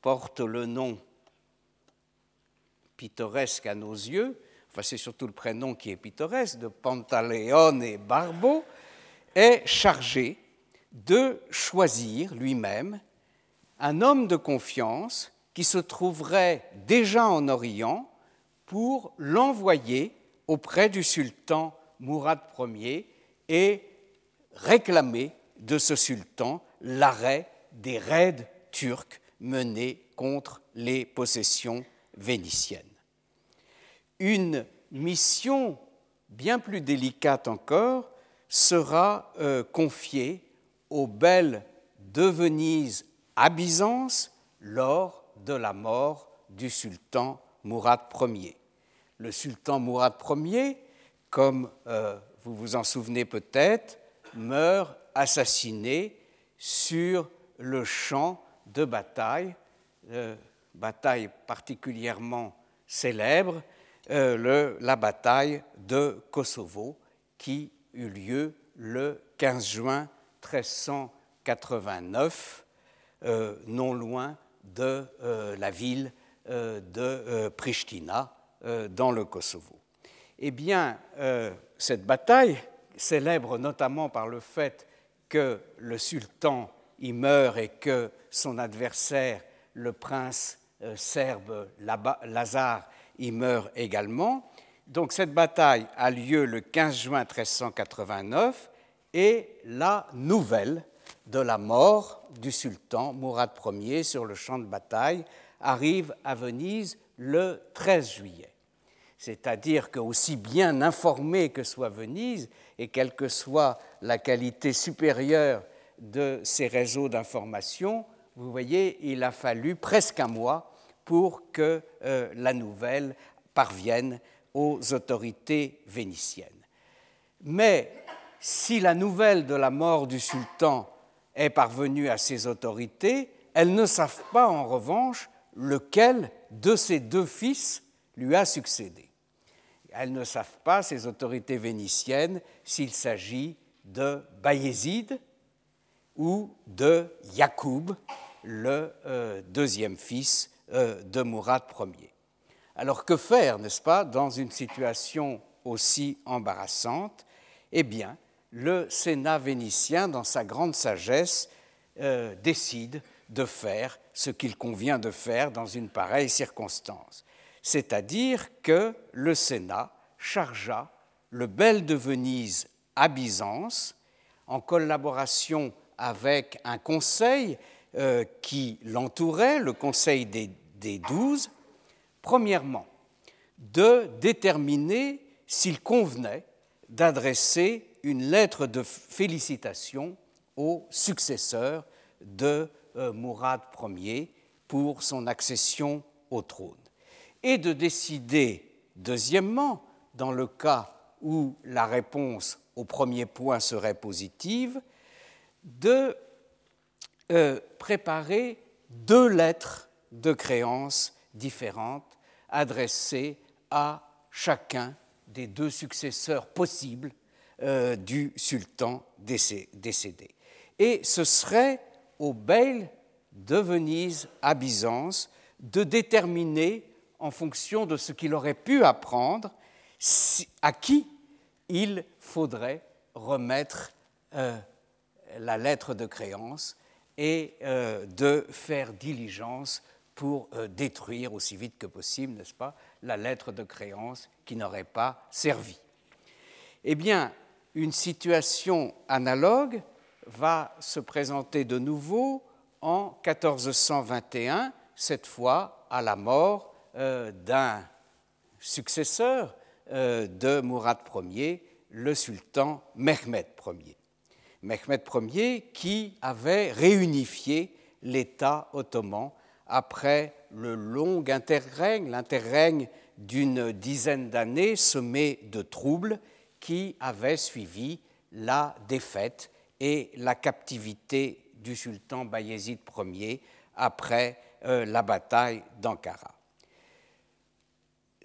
porte le nom pittoresque à nos yeux, enfin c'est surtout le prénom qui est pittoresque, de Pantaleone Barbo, est chargé de choisir lui-même un homme de confiance qui se trouverait déjà en Orient pour l'envoyer auprès du sultan Mourad Ier et réclamer de ce sultan l'arrêt des raids turcs menés contre les possessions vénitiennes. Une mission bien plus délicate encore sera euh, confiée aux belles de Venise à Byzance lors de la mort du sultan Mourad Ier. Le sultan Mourad Ier, comme euh, vous vous en souvenez peut-être, meurt assassiné sur le champ de bataille, euh, bataille particulièrement célèbre, euh, la bataille de Kosovo, qui eut lieu le 15 juin 1389, euh, non loin de la ville de Pristina, dans le Kosovo. Eh bien, cette bataille, célèbre notamment par le fait que le sultan y meurt et que son adversaire, le prince euh, serbe Lazare, y meurt également. Donc cette bataille a lieu le 15 juin 1389 et la nouvelle de la mort du sultan Mourad Ier sur le champ de bataille arrive à Venise le 13 juillet. C'est-à-dire que aussi bien informé que soit Venise, et quelle que soit la qualité supérieure de ces réseaux d'information, vous voyez, il a fallu presque un mois pour que euh, la nouvelle parvienne aux autorités vénitiennes. Mais si la nouvelle de la mort du sultan est parvenue à ces autorités, elles ne savent pas en revanche lequel de ces deux fils lui a succédé elles ne savent pas, ces autorités vénitiennes, s'il s'agit de Bayezid ou de Yacoub, le euh, deuxième fils euh, de Mourad Ier. Alors que faire, n'est-ce pas, dans une situation aussi embarrassante? Eh bien, le Sénat vénitien, dans sa grande sagesse, euh, décide de faire ce qu'il convient de faire dans une pareille circonstance c'est-à-dire que le Sénat chargea le bel de Venise à Byzance, en collaboration avec un conseil euh, qui l'entourait, le conseil des, douze, premièrement, de déterminer s'il convenait d'adresser une lettre de félicitation au successeur de euh, Mourad Ier pour son accession au trône et de décider deuxièmement, dans le cas où la réponse au premier point serait positive, de euh, préparer deux lettres de créance différentes adressées à chacun des deux successeurs possibles euh, du sultan décédé. Et ce serait au Bey de Venise à Byzance de déterminer, en fonction de ce qu'il aurait pu apprendre, à qui il faudrait remettre euh, la lettre de créance et euh, de faire diligence pour euh, détruire aussi vite que possible, n'est-ce pas, la lettre de créance qui n'aurait pas servi. Eh bien, une situation analogue va se présenter de nouveau en 1421, cette fois à la mort euh, d'un successeur euh, de Mourad Ier, le sultan Mehmed Ier. Mehmed Ier qui avait réunifié l'État ottoman après le long interrègne, l'interrègne d'une dizaine d'années semé de troubles qui avait suivi la défaite et la captivité du sultan Bayezid Ier après euh, la bataille d'Ankara.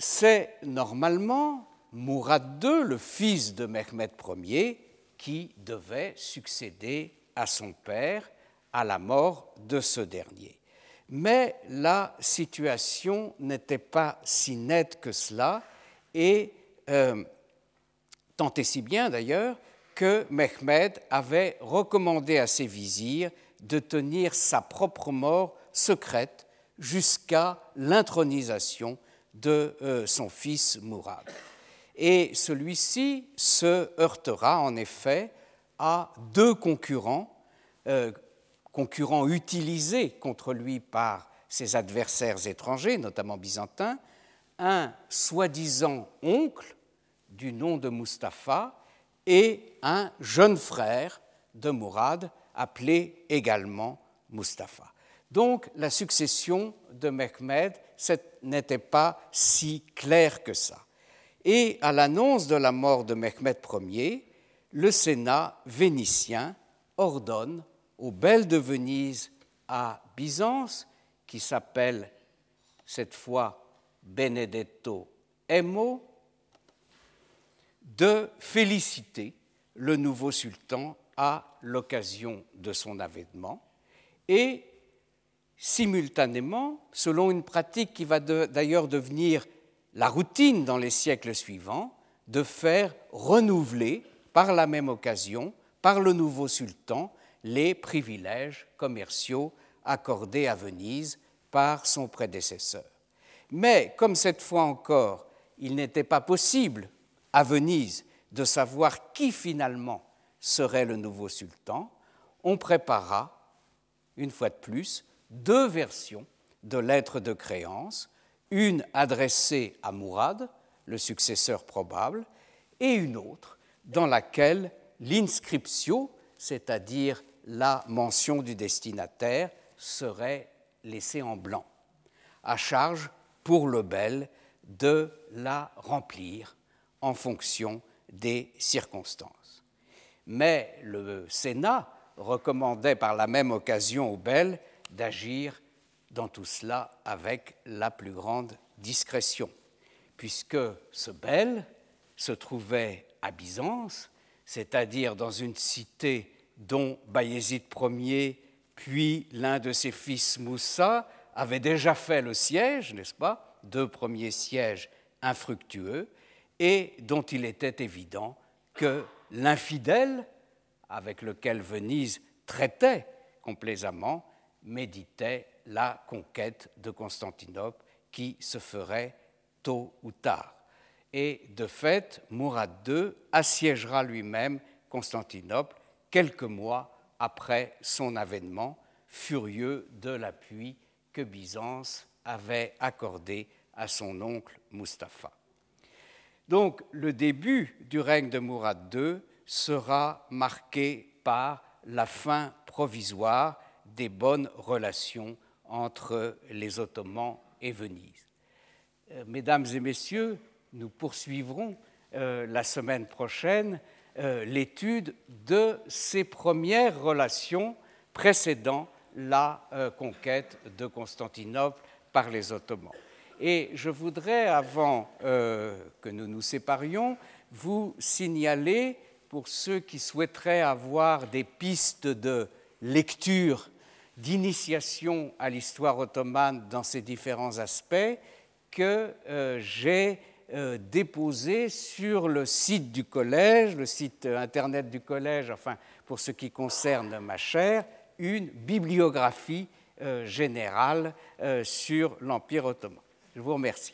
C'est normalement Mourad II, le fils de Mehmed Ier, qui devait succéder à son père à la mort de ce dernier. Mais la situation n'était pas si nette que cela, et euh, tant et si bien d'ailleurs que Mehmed avait recommandé à ses vizirs de tenir sa propre mort secrète jusqu'à l'intronisation de euh, son fils Mourad. Et celui-ci se heurtera en effet à deux concurrents, euh, concurrents utilisés contre lui par ses adversaires étrangers, notamment byzantins, un soi-disant oncle du nom de Mustapha et un jeune frère de Mourad appelé également Mustapha. Donc la succession de Mehmed n'était pas si claire que ça. Et à l'annonce de la mort de Mehmed Ier, le Sénat vénitien ordonne au bel de Venise à Byzance, qui s'appelle cette fois Benedetto Emo, de féliciter le nouveau sultan à l'occasion de son avènement et simultanément, selon une pratique qui va d'ailleurs devenir la routine dans les siècles suivants, de faire renouveler par la même occasion, par le nouveau sultan, les privilèges commerciaux accordés à Venise par son prédécesseur. Mais comme cette fois encore, il n'était pas possible à Venise de savoir qui finalement serait le nouveau sultan, on prépara, une fois de plus, deux versions de lettres de créance, une adressée à Mourad, le successeur probable, et une autre dans laquelle l'inscription, c'est-à-dire la mention du destinataire, serait laissée en blanc, à charge pour le bel de la remplir en fonction des circonstances. Mais le Sénat recommandait par la même occasion au bel d'agir dans tout cela avec la plus grande discrétion, puisque ce bel se trouvait à Byzance, c'est-à-dire dans une cité dont Bayezid Ier, puis l'un de ses fils Moussa, avaient déjà fait le siège, n'est-ce pas Deux premiers sièges infructueux, et dont il était évident que l'infidèle, avec lequel Venise traitait complaisamment, méditait la conquête de Constantinople qui se ferait tôt ou tard. Et de fait, Mourad II assiégera lui-même Constantinople quelques mois après son avènement, furieux de l'appui que Byzance avait accordé à son oncle Mustapha. Donc le début du règne de Mourad II sera marqué par la fin provisoire des bonnes relations entre les Ottomans et Venise. Euh, mesdames et messieurs, nous poursuivrons la semaine prochaine l'étude de ces premières relations précédant la conquête de Constantinople par les Ottomans. Et je voudrais, avant euh, que nous nous séparions, vous signaler, pour ceux qui souhaiteraient avoir des pistes de lecture, d'initiation à l'histoire ottomane dans ses différents aspects, que euh, j'ai euh, déposé sur le site du collège, le site internet du collège, enfin pour ce qui concerne ma chaire, une bibliographie générale sur l'Empire ottoman. Je vous remercie.